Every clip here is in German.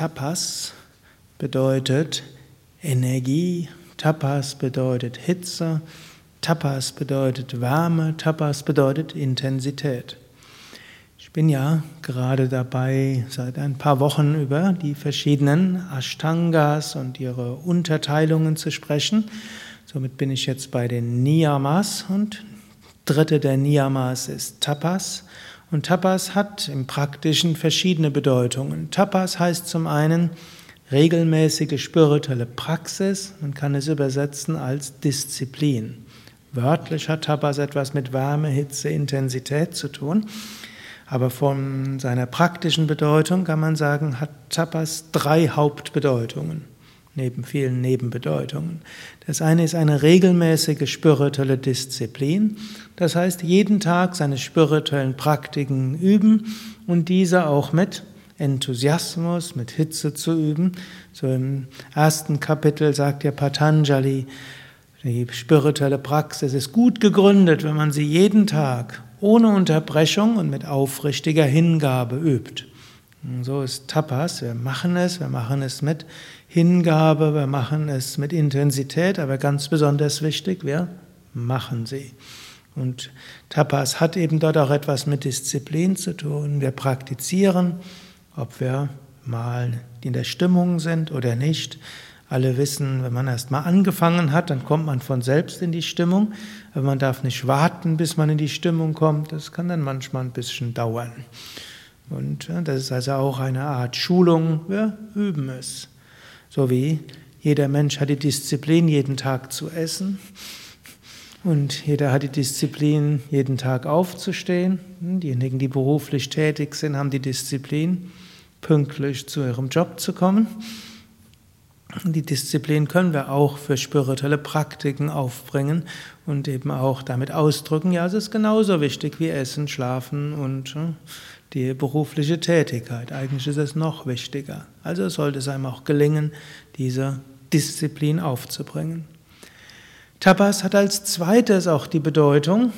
Tapas bedeutet Energie, Tapas bedeutet Hitze, Tapas bedeutet Wärme, Tapas bedeutet Intensität. Ich bin ja gerade dabei, seit ein paar Wochen über die verschiedenen Ashtangas und ihre Unterteilungen zu sprechen. Somit bin ich jetzt bei den Niyamas und dritte der Niyamas ist Tapas. Und Tapas hat im Praktischen verschiedene Bedeutungen. Tapas heißt zum einen regelmäßige spirituelle Praxis, man kann es übersetzen als Disziplin. Wörtlich hat Tapas etwas mit Wärme, Hitze, Intensität zu tun. Aber von seiner praktischen Bedeutung kann man sagen, hat Tapas drei Hauptbedeutungen, neben vielen Nebenbedeutungen. Das eine ist eine regelmäßige spirituelle Disziplin, das heißt jeden Tag seine spirituellen Praktiken üben und diese auch mit Enthusiasmus, mit Hitze zu üben. So im ersten Kapitel sagt ja Patanjali, die spirituelle Praxis ist gut gegründet, wenn man sie jeden Tag ohne Unterbrechung und mit aufrichtiger Hingabe übt. So ist Tapas, wir machen es, wir machen es mit Hingabe, wir machen es mit Intensität, aber ganz besonders wichtig, wir machen sie. Und Tapas hat eben dort auch etwas mit Disziplin zu tun. Wir praktizieren, ob wir mal in der Stimmung sind oder nicht. Alle wissen, wenn man erst mal angefangen hat, dann kommt man von selbst in die Stimmung. Aber man darf nicht warten, bis man in die Stimmung kommt. Das kann dann manchmal ein bisschen dauern. Und das ist also auch eine Art Schulung. Wir üben es. So wie jeder Mensch hat die Disziplin, jeden Tag zu essen. Und jeder hat die Disziplin, jeden Tag aufzustehen. Diejenigen, die beruflich tätig sind, haben die Disziplin, pünktlich zu ihrem Job zu kommen. Die Disziplin können wir auch für spirituelle Praktiken aufbringen und eben auch damit ausdrücken, ja, es ist genauso wichtig wie Essen, Schlafen und äh, die berufliche Tätigkeit. Eigentlich ist es noch wichtiger. Also sollte es einem auch gelingen, diese Disziplin aufzubringen. Tapas hat als zweites auch die Bedeutung,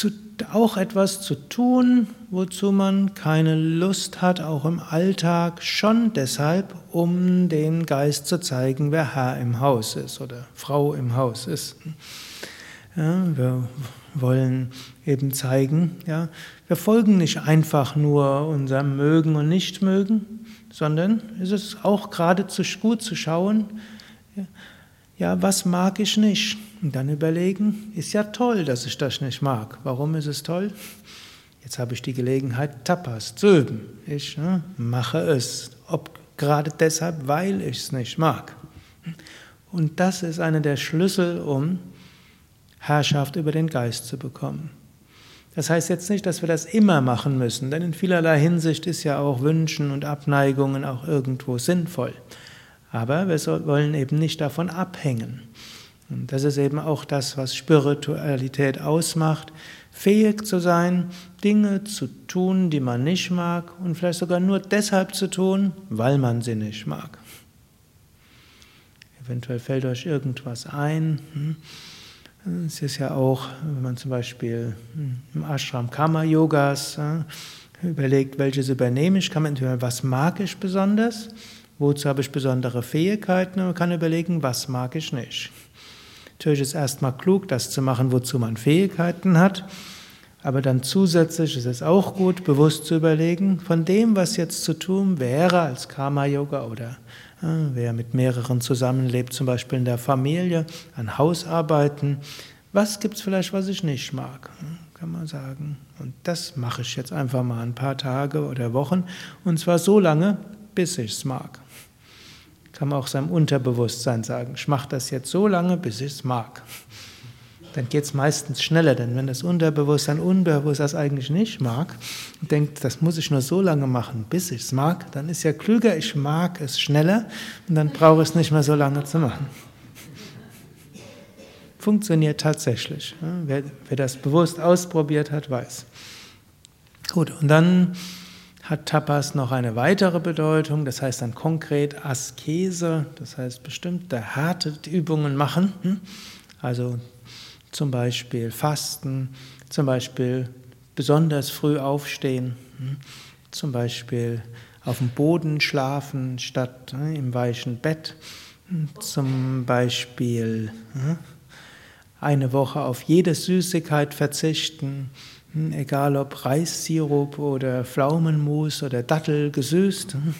zu, auch etwas zu tun, wozu man keine Lust hat, auch im Alltag, schon deshalb, um den Geist zu zeigen, wer Herr im Haus ist oder Frau im Haus ist. Ja, wir wollen eben zeigen, ja, wir folgen nicht einfach nur unserem Mögen und Nichtmögen, sondern es ist auch geradezu gut zu schauen, ja, was mag ich nicht? Und dann überlegen, ist ja toll, dass ich das nicht mag. Warum ist es toll? Jetzt habe ich die Gelegenheit, Tapas zu üben. Ich ne, mache es, ob gerade deshalb, weil ich es nicht mag. Und das ist einer der Schlüssel, um Herrschaft über den Geist zu bekommen. Das heißt jetzt nicht, dass wir das immer machen müssen, denn in vielerlei Hinsicht ist ja auch Wünschen und Abneigungen auch irgendwo sinnvoll. Aber wir wollen eben nicht davon abhängen. Und das ist eben auch das, was Spiritualität ausmacht, fähig zu sein, Dinge zu tun, die man nicht mag und vielleicht sogar nur deshalb zu tun, weil man sie nicht mag. Eventuell fällt euch irgendwas ein. Hm? Es ist ja auch, wenn man zum Beispiel hm, im Ashram Karma Yogas überlegt, welches übernehme ich, kann man entweder, was mag ich besonders, wozu habe ich besondere Fähigkeiten und man kann überlegen, was mag ich nicht. Natürlich ist es erstmal klug, das zu machen, wozu man Fähigkeiten hat. Aber dann zusätzlich ist es auch gut, bewusst zu überlegen, von dem, was jetzt zu tun wäre als Karma-Yoga oder äh, wer mit mehreren zusammenlebt, zum Beispiel in der Familie, an Hausarbeiten, was gibt es vielleicht, was ich nicht mag, kann man sagen. Und das mache ich jetzt einfach mal ein paar Tage oder Wochen und zwar so lange, bis ich es mag kann man auch seinem Unterbewusstsein sagen, ich mache das jetzt so lange, bis ich es mag. Dann geht es meistens schneller, denn wenn das Unterbewusstsein unbewusst das eigentlich nicht mag und denkt, das muss ich nur so lange machen, bis ich es mag, dann ist ja klüger, ich mag es schneller und dann brauche ich es nicht mehr so lange zu machen. Funktioniert tatsächlich. Wer, wer das bewusst ausprobiert hat, weiß. Gut, und dann hat Tapas noch eine weitere Bedeutung, das heißt dann konkret Askese, das heißt bestimmte harte Übungen machen, hm? also zum Beispiel Fasten, zum Beispiel besonders früh aufstehen, hm? zum Beispiel auf dem Boden schlafen statt ne, im weichen Bett, zum Beispiel ne, eine Woche auf jede Süßigkeit verzichten, hm, egal ob Reissirup oder Pflaumenmus oder Dattel gesüßt, hm,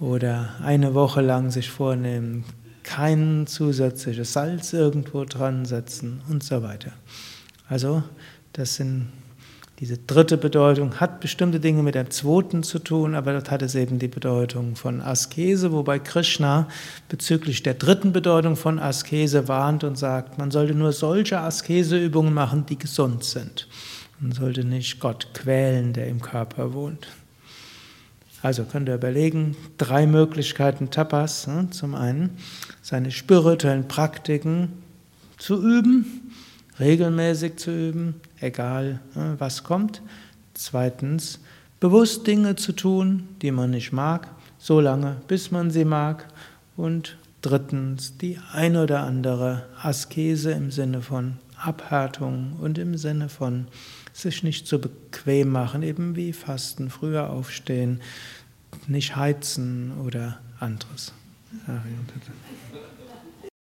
oder eine Woche lang sich vornehmen, kein zusätzliches Salz irgendwo dran setzen und so weiter. Also, das sind diese dritte Bedeutung hat bestimmte Dinge mit der zweiten zu tun, aber dort hat es eben die Bedeutung von Askese, wobei Krishna bezüglich der dritten Bedeutung von Askese warnt und sagt, man sollte nur solche Askeseübungen machen, die gesund sind. Man sollte nicht Gott quälen, der im Körper wohnt. Also könnt ihr überlegen, drei Möglichkeiten Tapas. Ne? Zum einen seine spirituellen Praktiken zu üben, regelmäßig zu üben, egal ne, was kommt. Zweitens, bewusst Dinge zu tun, die man nicht mag, so lange, bis man sie mag. Und drittens, die ein oder andere Askese im Sinne von Abhärtung und im Sinne von sich nicht zu bequem machen, eben wie Fasten, früher aufstehen, nicht heizen oder anderes.